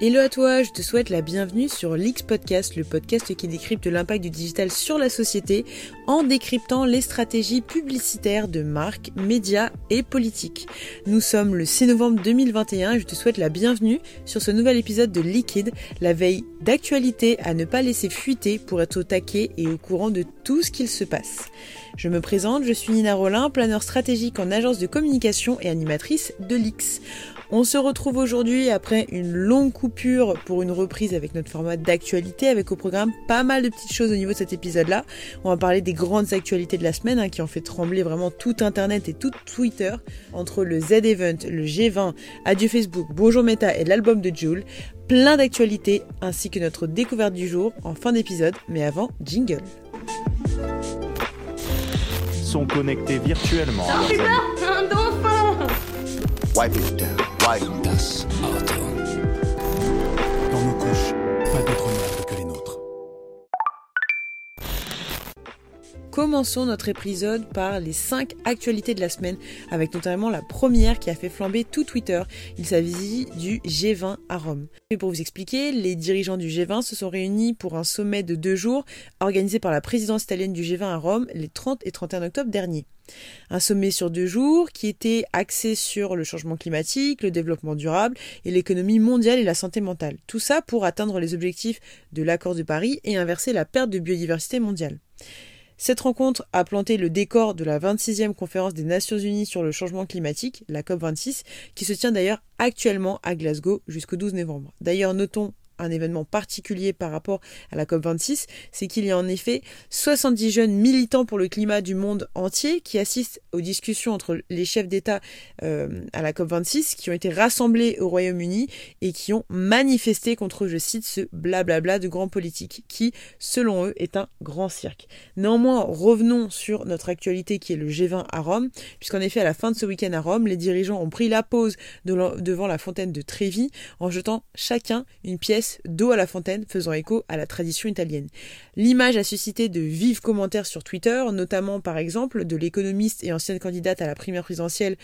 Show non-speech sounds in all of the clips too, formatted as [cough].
Hello à toi, je te souhaite la bienvenue sur l'X Podcast, le podcast qui décrypte l'impact du digital sur la société en décryptant les stratégies publicitaires de marques, médias et politiques. Nous sommes le 6 novembre 2021 et je te souhaite la bienvenue sur ce nouvel épisode de Liquid, la veille d'actualité à ne pas laisser fuiter pour être au taquet et au courant de tout ce qu'il se passe. Je me présente, je suis Nina Rollin, planeur stratégique en agence de communication et animatrice de l'X. On se retrouve aujourd'hui après une longue coupure pour une reprise avec notre format d'actualité, avec au programme pas mal de petites choses au niveau de cet épisode-là. On va parler des grandes actualités de la semaine hein, qui ont fait trembler vraiment tout Internet et tout Twitter entre le Z-Event, le G20, Adieu Facebook, Bonjour Meta et l'album de Jules. Plein d'actualités ainsi que notre découverte du jour en fin d'épisode, mais avant, jingle. Sont connectés virtuellement. Un dauphin Wipe it down. Wipe Das Auto. Commençons notre épisode par les 5 actualités de la semaine, avec notamment la première qui a fait flamber tout Twitter. Il s'agit du G20 à Rome. Et pour vous expliquer, les dirigeants du G20 se sont réunis pour un sommet de deux jours organisé par la présidence italienne du G20 à Rome les 30 et 31 octobre dernier. Un sommet sur deux jours qui était axé sur le changement climatique, le développement durable et l'économie mondiale et la santé mentale. Tout ça pour atteindre les objectifs de l'accord de Paris et inverser la perte de biodiversité mondiale. Cette rencontre a planté le décor de la 26e conférence des Nations Unies sur le changement climatique, la COP26, qui se tient d'ailleurs actuellement à Glasgow jusqu'au 12 novembre. D'ailleurs, notons un événement particulier par rapport à la COP26, c'est qu'il y a en effet 70 jeunes militants pour le climat du monde entier qui assistent aux discussions entre les chefs d'État euh, à la COP26, qui ont été rassemblés au Royaume-Uni et qui ont manifesté contre, je cite, ce blablabla de grands politiques, qui, selon eux, est un grand cirque. Néanmoins, revenons sur notre actualité qui est le G20 à Rome, puisqu'en effet, à la fin de ce week-end à Rome, les dirigeants ont pris la pause devant la fontaine de Trévi en jetant chacun une pièce d'eau à la fontaine faisant écho à la tradition italienne. L'image a suscité de vifs commentaires sur Twitter, notamment par exemple de l'économiste et ancienne candidate à la primaire présidentielle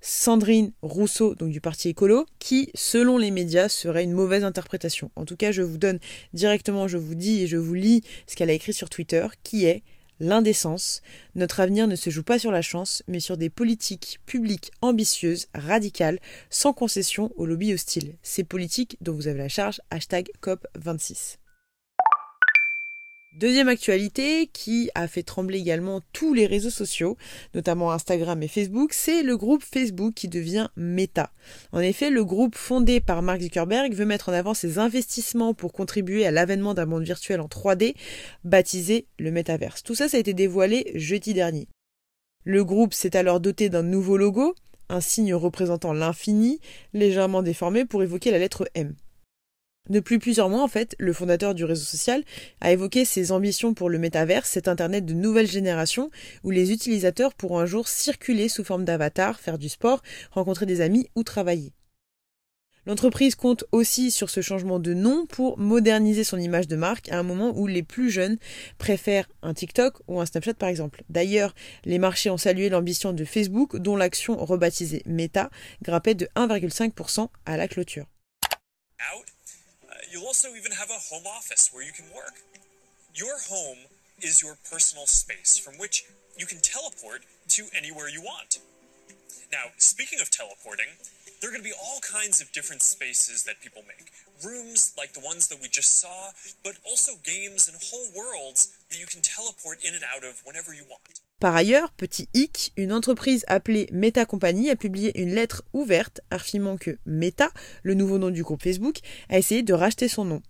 Sandrine Rousseau, donc du parti écolo, qui, selon les médias, serait une mauvaise interprétation. En tout cas, je vous donne directement, je vous dis et je vous lis ce qu'elle a écrit sur Twitter, qui est l'indécence. Notre avenir ne se joue pas sur la chance, mais sur des politiques publiques ambitieuses, radicales, sans concession aux lobbies hostiles. Ces politiques dont vous avez la charge, hashtag COP26. Deuxième actualité qui a fait trembler également tous les réseaux sociaux, notamment Instagram et Facebook, c'est le groupe Facebook qui devient Meta. En effet, le groupe fondé par Mark Zuckerberg veut mettre en avant ses investissements pour contribuer à l'avènement d'un monde virtuel en 3D, baptisé le Metaverse. Tout ça, ça a été dévoilé jeudi dernier. Le groupe s'est alors doté d'un nouveau logo, un signe représentant l'infini, légèrement déformé pour évoquer la lettre M. Depuis plusieurs mois, en fait, le fondateur du réseau social a évoqué ses ambitions pour le métaverse, cet Internet de nouvelle génération où les utilisateurs pourront un jour circuler sous forme d'avatar, faire du sport, rencontrer des amis ou travailler. L'entreprise compte aussi sur ce changement de nom pour moderniser son image de marque à un moment où les plus jeunes préfèrent un TikTok ou un Snapchat par exemple. D'ailleurs, les marchés ont salué l'ambition de Facebook dont l'action rebaptisée Meta grimpait de 1,5% à la clôture. You'll also even have a home office where you can work. Your home is your personal space from which you can teleport to anywhere you want. Now, speaking of teleporting, there are going to be all kinds of different spaces that people make. Rooms like the ones that we just saw, but also games and whole worlds that you can teleport in and out of whenever you want. Par ailleurs, petit hic, une entreprise appelée Meta Company a publié une lettre ouverte affirmant que Meta, le nouveau nom du groupe Facebook, a essayé de racheter son nom.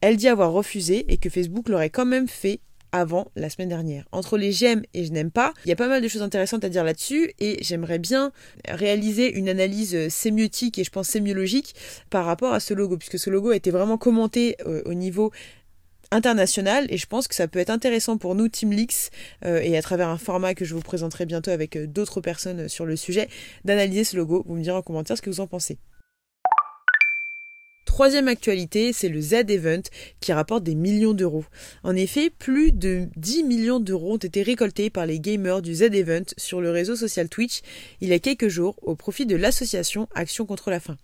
Elle dit avoir refusé et que Facebook l'aurait quand même fait avant la semaine dernière. Entre les j'aime et je n'aime pas, il y a pas mal de choses intéressantes à dire là-dessus et j'aimerais bien réaliser une analyse sémiotique et je pense sémiologique par rapport à ce logo puisque ce logo a été vraiment commenté euh, au niveau international et je pense que ça peut être intéressant pour nous Team Leaks euh, et à travers un format que je vous présenterai bientôt avec euh, d'autres personnes sur le sujet d'analyser ce logo. Vous me direz en commentaire ce que vous en pensez. Troisième actualité, c'est le Z-Event qui rapporte des millions d'euros. En effet, plus de 10 millions d'euros ont été récoltés par les gamers du Z-Event sur le réseau social Twitch il y a quelques jours au profit de l'association Action contre la faim.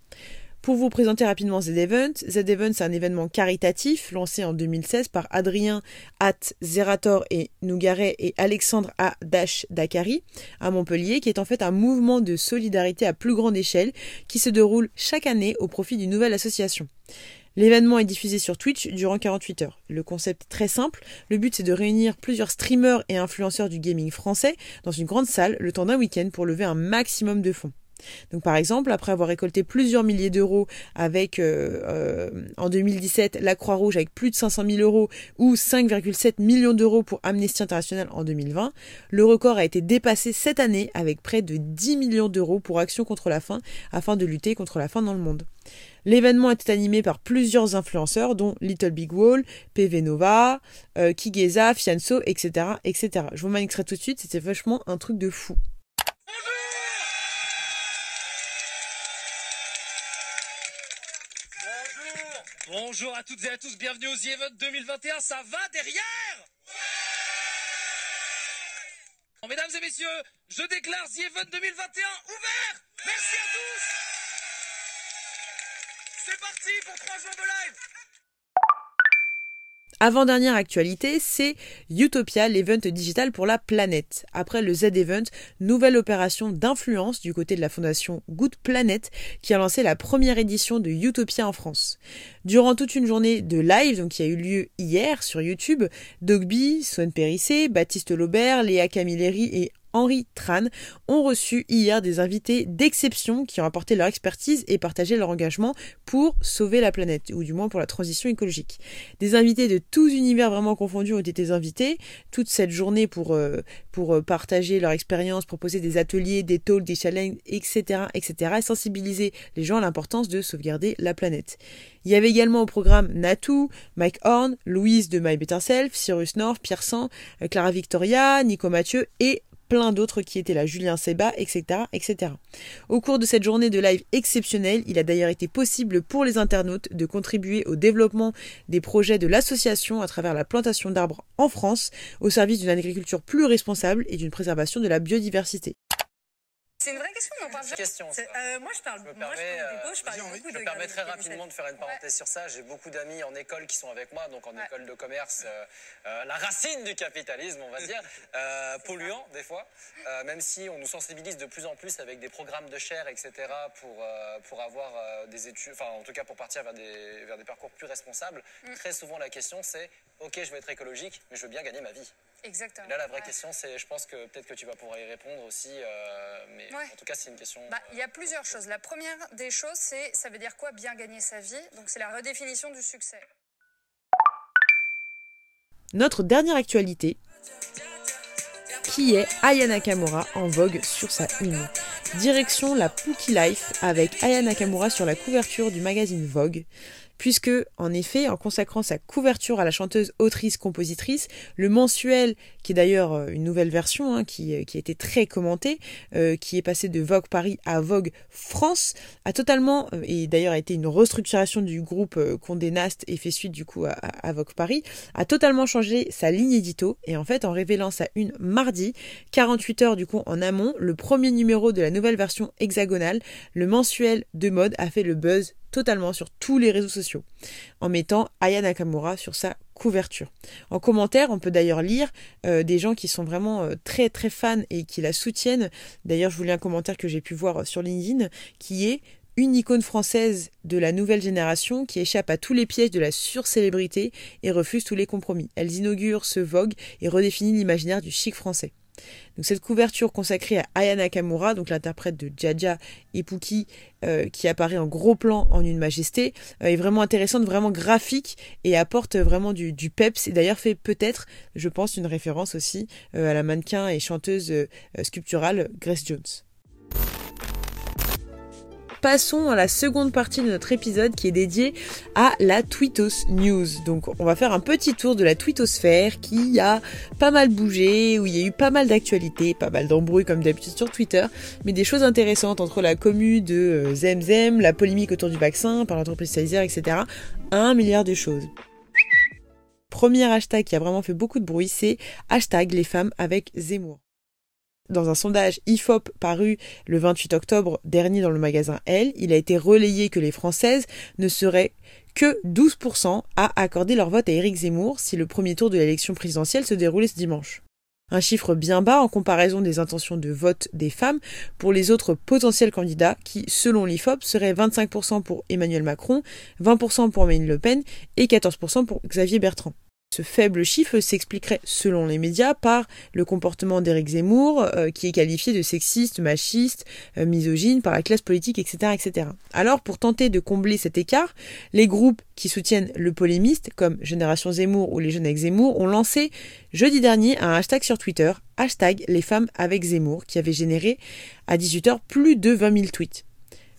Pour vous présenter rapidement Z-Event, Z-Event c'est un événement caritatif lancé en 2016 par Adrien At Zerator et Nougaret et Alexandre A. Dash Dakari à Montpellier, qui est en fait un mouvement de solidarité à plus grande échelle qui se déroule chaque année au profit d'une nouvelle association. L'événement est diffusé sur Twitch durant 48 heures. Le concept est très simple. Le but c'est de réunir plusieurs streamers et influenceurs du gaming français dans une grande salle le temps d'un week-end pour lever un maximum de fonds. Donc par exemple, après avoir récolté plusieurs milliers d'euros avec euh, euh, en 2017 la Croix-Rouge avec plus de 500 000 euros ou 5,7 millions d'euros pour Amnesty International en 2020, le record a été dépassé cette année avec près de 10 millions d'euros pour Action contre la faim afin de lutter contre la faim dans le monde. L'événement était animé par plusieurs influenceurs dont Little Big Wall, PV Nova, euh, Kigeza, Fianso, etc., etc. Je vous extrait tout de suite, c'était vachement un truc de fou. Bonjour à toutes et à tous, bienvenue aux The Event 2021, ça va derrière Mesdames et messieurs, je déclare The Event 2021 ouvert Merci à tous C'est parti pour 3 jours de live Avant-dernière actualité, c'est Utopia, l'event digital pour la planète. Après le Z-Event, nouvelle opération d'influence du côté de la fondation Good Planet qui a lancé la première édition de Utopia en France. Durant toute une journée de live, donc qui a eu lieu hier sur YouTube, Dogby, Swan Périssé, Baptiste Laubert, Léa Camilleri et Henri Tran ont reçu hier des invités d'exception qui ont apporté leur expertise et partagé leur engagement pour sauver la planète, ou du moins pour la transition écologique. Des invités de tous univers vraiment confondus ont été invités toute cette journée pour, euh, pour euh, partager leur expérience, proposer des ateliers, des talks, des challenges, etc., etc., et sensibiliser les gens à l'importance de sauvegarder la planète. Il y avait également au programme Natou, Mike Horn, Louise de My Better Self, Cyrus North, Pierre San, euh, Clara Victoria, Nico Mathieu et plein d'autres qui étaient là, Julien Seba, etc., etc. Au cours de cette journée de live exceptionnelle, il a d'ailleurs été possible pour les internautes de contribuer au développement des projets de l'association à travers la plantation d'arbres en France, au service d'une agriculture plus responsable et d'une préservation de la biodiversité. C'est une vraie question, on en parle Question. C'est- euh, moi, je parle, Je me moi, je permets, parle je euh, parle beaucoup je de me permets très rapidement de faire une parenthèse sur ça. J'ai beaucoup d'amis en école qui sont avec moi, donc en Ouais. école de commerce, euh, euh, la racine du capitalisme, on va dire, [laughs] euh, polluant des fois, euh, même si on nous sensibilise de plus en plus avec des programmes de chair, etc., pour, euh, pour avoir euh, des études, enfin en tout cas pour partir vers des, vers des parcours plus responsables. Mm. Très souvent la question c'est, ok, je veux être écologique, mais je veux bien gagner ma vie. Exactement. Et là la vraie Ouais. question c'est, je pense que peut-être que tu vas pouvoir y répondre aussi, euh, mais Ouais. en tout cas c'est une question. Bah, il y a plusieurs choses. La première des choses, c'est ça veut dire quoi bien gagner sa vie? Donc, c'est la redéfinition du succès. Notre dernière actualité, qui est Aya Nakamura en vogue sur sa une. Direction la Pookie Life avec Aya Nakamura sur la couverture du magazine Vogue. Puisque, en effet, en consacrant sa couverture à la chanteuse, autrice, compositrice, le mensuel, qui est d'ailleurs euh, une nouvelle version, hein, qui, euh, qui a été très commentée, euh, qui est passé de Vogue Paris à Vogue France, a totalement, et d'ailleurs a été une restructuration du groupe Condé Nast et fait suite du coup à Vogue Paris, a totalement changé sa ligne édito et en fait en révélant sa une mardi, 48 heures du coup en amont, le premier numéro de la nouvelle version hexagonale, le mensuel de mode a fait le buzz totalement sur tous les réseaux sociaux, en mettant Aya Nakamura sur sa couverture. En commentaire, on peut d'ailleurs lire euh, des gens qui sont vraiment euh, très très fans et qui la soutiennent. D'ailleurs, je vous lis un commentaire que j'ai pu voir sur LinkedIn qui est une icône française de la nouvelle génération qui échappe à tous les pièges de la surcélébrité et refuse tous les compromis. Elles inaugurent ce vogue et redéfinissent l'imaginaire du chic français. Cette couverture consacrée à Aya Nakamura, donc l'interprète de Jaja Pookie, euh, qui apparaît en gros plan en une majesté, euh, est vraiment intéressante, vraiment graphique et apporte vraiment du, peps. Et d'ailleurs fait peut-être, je pense, une référence aussi euh, à la mannequin et chanteuse sculpturale Grace Jones. Passons à la seconde partie de notre épisode qui est dédiée à la Tweetos News. Donc on va faire un petit tour de la tweetosphère qui a pas mal bougé, où il y a eu pas mal d'actualités, pas mal d'embrouilles comme d'habitude sur Twitter, mais des choses intéressantes entre la commu de euh, Zemzem, la polémique autour du vaccin par l'entreprise Pfizer, etc. Un milliard de choses. Premier hashtag qui a vraiment fait beaucoup de bruit, c'est hashtag les femmes avec Zemmour. Dans un sondage IFOP paru le 28 octobre dernier dans le magasin Elle, il a été relayé que les Françaises ne seraient que 12% à accorder leur vote à Éric Zemmour si le premier tour de l'élection présidentielle se déroulait ce dimanche. Un chiffre bien bas en comparaison des intentions de vote des femmes pour les autres potentiels candidats qui, selon l'IFOP, seraient 25% pour Emmanuel Macron, 20% pour Marine Le Pen et 14% pour Xavier Bertrand. Ce faible chiffre s'expliquerait, selon les médias, par le comportement d'Éric Zemmour, euh, qui est qualifié de sexiste, machiste, euh, misogyne par la classe politique, etc., etc. Alors, pour tenter de combler cet écart, les groupes qui soutiennent le polémiste, comme Génération Zemmour ou les jeunes avec Zemmour, ont lancé jeudi dernier un hashtag sur Twitter, hashtag les femmes avec Zemmour, qui avait généré à 18h plus de 20 000 tweets.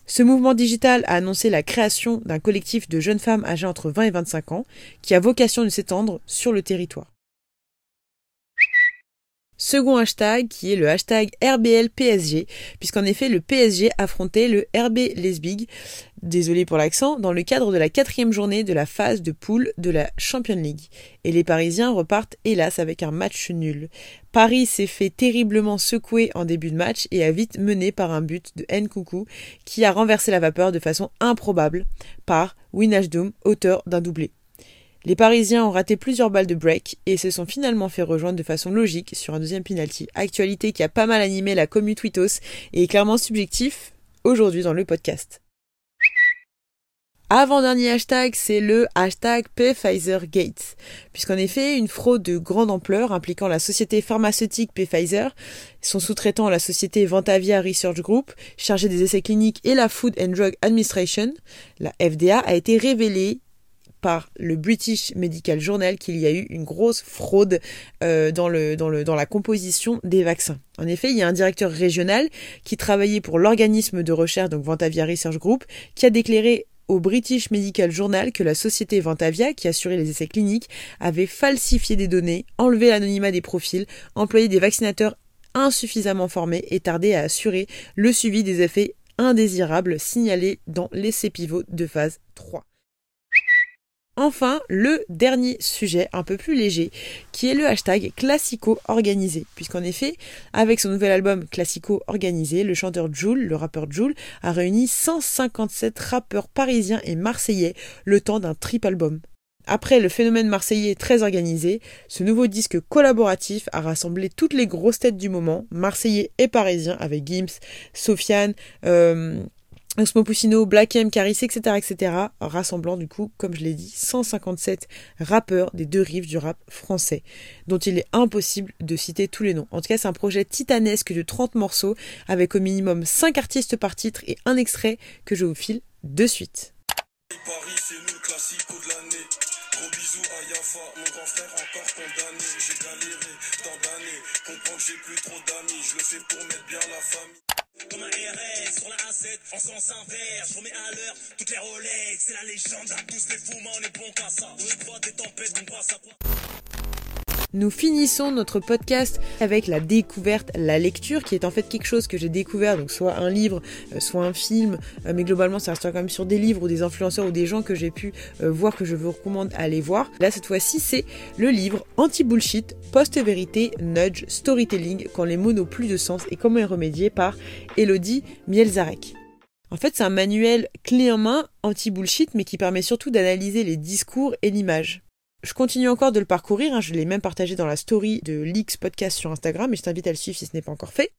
Ce mouvement digital a annoncé la création d'un collectif de jeunes femmes âgées entre 20 et 25 ans qui a vocation de s'étendre sur le territoire. Second hashtag qui est le hashtag RBLPSG, puisqu'en effet le PSG affrontait le RB Lesbig, désolé pour l'accent, dans le cadre de la quatrième journée de la phase de poule de la Champions League. Et les Parisiens repartent hélas avec un match nul. Paris s'est fait terriblement secouer en début de match et a vite mené par un but de Nkoukou qui a renversé la vapeur de façon improbable par Winashdoom, auteur d'un doublé. Les Parisiens ont raté plusieurs balles de break et se sont finalement fait rejoindre de façon logique sur un deuxième penalty. Actualité qui a pas mal animé la commu Twitos et est clairement subjectif aujourd'hui dans le podcast. Avant-dernier hashtag, c'est le hashtag Pfizer-Gates, puisqu'en effet, une fraude de grande ampleur impliquant la société pharmaceutique Pfizer, son sous-traitant la société Ventavia Research Group, chargée des essais cliniques, et la Food and Drug Administration, la FDA, a été révélée par le British Medical Journal qu'il y a eu une grosse fraude euh, dans, dans la composition des vaccins. En effet, il y a un directeur régional qui travaillait pour l'organisme de recherche, donc Ventavia Research Group, qui a déclaré au British Medical Journal que la société Ventavia, qui assurait les essais cliniques, avait falsifié des données, enlevé l'anonymat des profils, employé des vaccinateurs insuffisamment formés et tardé à assurer le suivi des effets indésirables signalés dans l'essai pivot de phase 3. Enfin, le dernier sujet un peu plus léger, qui est le hashtag Classico organisé, puisqu'en effet, avec son nouvel album Classico organisé, le chanteur Joule, le rappeur Joule, a réuni 157 rappeurs parisiens et marseillais le temps d'un trip album. Après le phénomène marseillais très organisé, ce nouveau disque collaboratif a rassemblé toutes les grosses têtes du moment, marseillais et parisiens, avec Gims, Sofiane, euh, Osmo Black M, Caris, etc., etc., rassemblant du coup, comme je l'ai dit, 157 rappeurs des deux rives du rap français, dont il est impossible de citer tous les noms. En tout cas, c'est un projet titanesque de 30 morceaux, avec au minimum 5 artistes par titre et un extrait que je vous file de suite. Paris, c'est le de l'année. Gros bisous à Yafa, mon grand frère encore condamné. J'ai galéré sur la A7, en sens inverse, je remets à l'heure toutes les Rolex, c'est la légende, à tous les fous, on est bon qu'à ça. Crois des tempêtes, on passe à quoi Nous finissons notre podcast avec la découverte, la lecture, qui est en fait quelque chose que j'ai découvert, donc soit un livre, euh, soit un film, euh, mais globalement ça reste quand même sur des livres ou des influenceurs ou des gens que j'ai pu euh, voir que je vous recommande à aller voir. Là cette fois-ci c'est le livre Anti-Bullshit, Post-Vérité, Nudge, Storytelling, quand les mots n'ont plus de sens et comment y remédier par Elodie Mielzarek. En fait, c'est un manuel clé en main anti-bullshit, mais qui permet surtout d'analyser les discours et l'image. Je continue encore de le parcourir, hein, je l'ai même partagé dans la story de Leaks Podcast sur Instagram, et je t'invite à le suivre si ce n'est pas encore fait.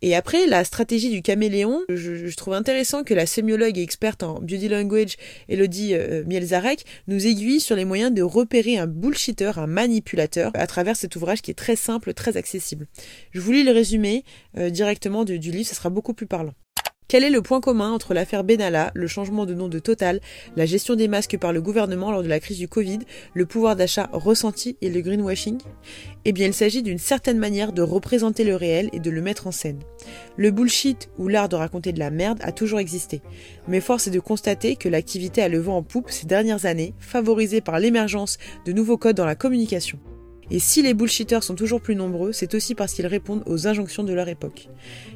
Et après, la stratégie du caméléon, je, je trouve intéressant que la sémiologue et experte en beauty language, Elodie euh, Mielzarek, nous aiguille sur les moyens de repérer un bullshitter, un manipulateur, à travers cet ouvrage qui est très simple, très accessible. Je vous lis le résumé euh, directement du, du livre, ça sera beaucoup plus parlant. Quel est le point commun entre l'affaire Benalla, le changement de nom de Total, la gestion des masques par le gouvernement lors de la crise du Covid, le pouvoir d'achat ressenti et le greenwashing? Eh bien, il s'agit d'une certaine manière de représenter le réel et de le mettre en scène. Le bullshit ou l'art de raconter de la merde a toujours existé, mais force est de constater que l'activité a le vent en poupe ces dernières années, favorisée par l'émergence de nouveaux codes dans la communication. Et si les bullshitters sont toujours plus nombreux, c'est aussi parce qu'ils répondent aux injonctions de leur époque.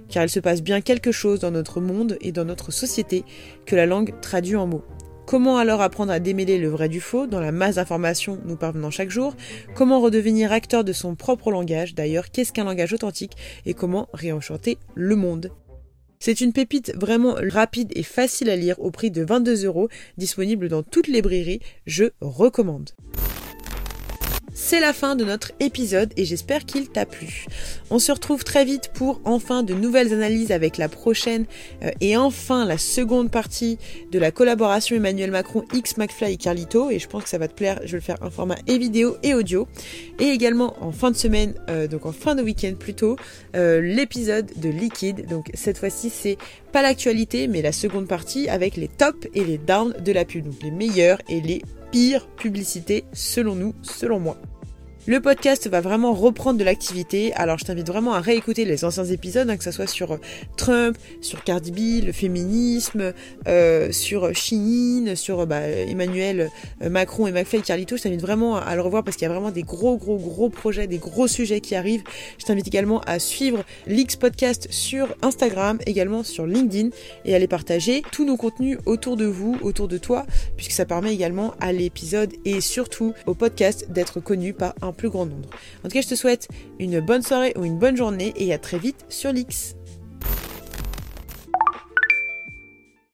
Car il se passe bien quelque chose dans notre monde et dans notre société que la langue traduit en mots. Comment alors apprendre à démêler le vrai du faux dans la masse d'informations nous parvenant chaque jour? Comment redevenir acteur de son propre langage? D'ailleurs, qu'est-ce qu'un langage authentique? Et comment réenchanter le monde? C'est une pépite vraiment rapide et facile à lire au prix de 22 euros, disponible dans toutes les librairies. Je recommande. C'est la fin de notre épisode et j'espère qu'il t'a plu. On se retrouve très vite pour enfin de nouvelles analyses avec la prochaine euh, et enfin la seconde partie de la collaboration Emmanuel Macron X McFly et Carlito et je pense que ça va te plaire. Je vais le faire en format et vidéo et audio et également en fin de semaine, euh, donc en fin de week-end plutôt, euh, l'épisode de Liquide. Donc cette fois-ci c'est pas l'actualité mais la seconde partie avec les tops et les downs de la pub, donc les meilleurs et les pire publicité selon nous, selon moi. Le podcast va vraiment reprendre de l'activité, alors je t'invite vraiment à réécouter les anciens épisodes, hein, que ce soit sur euh, Trump, sur Cardi B, le féminisme, euh, sur Chine, sur bah, Emmanuel euh, Macron et McFly Carlito. Je t'invite vraiment à le revoir parce qu'il y a vraiment des gros, gros, gros projets, des gros sujets qui arrivent. Je t'invite également à suivre l'X Podcast sur Instagram, également sur LinkedIn et à les partager tous nos contenus autour de vous, autour de toi, puisque ça permet également à l'épisode et surtout au podcast d'être connu par plus grand nombre. En tout cas, je te souhaite une bonne soirée ou une bonne journée et à très vite sur l'X.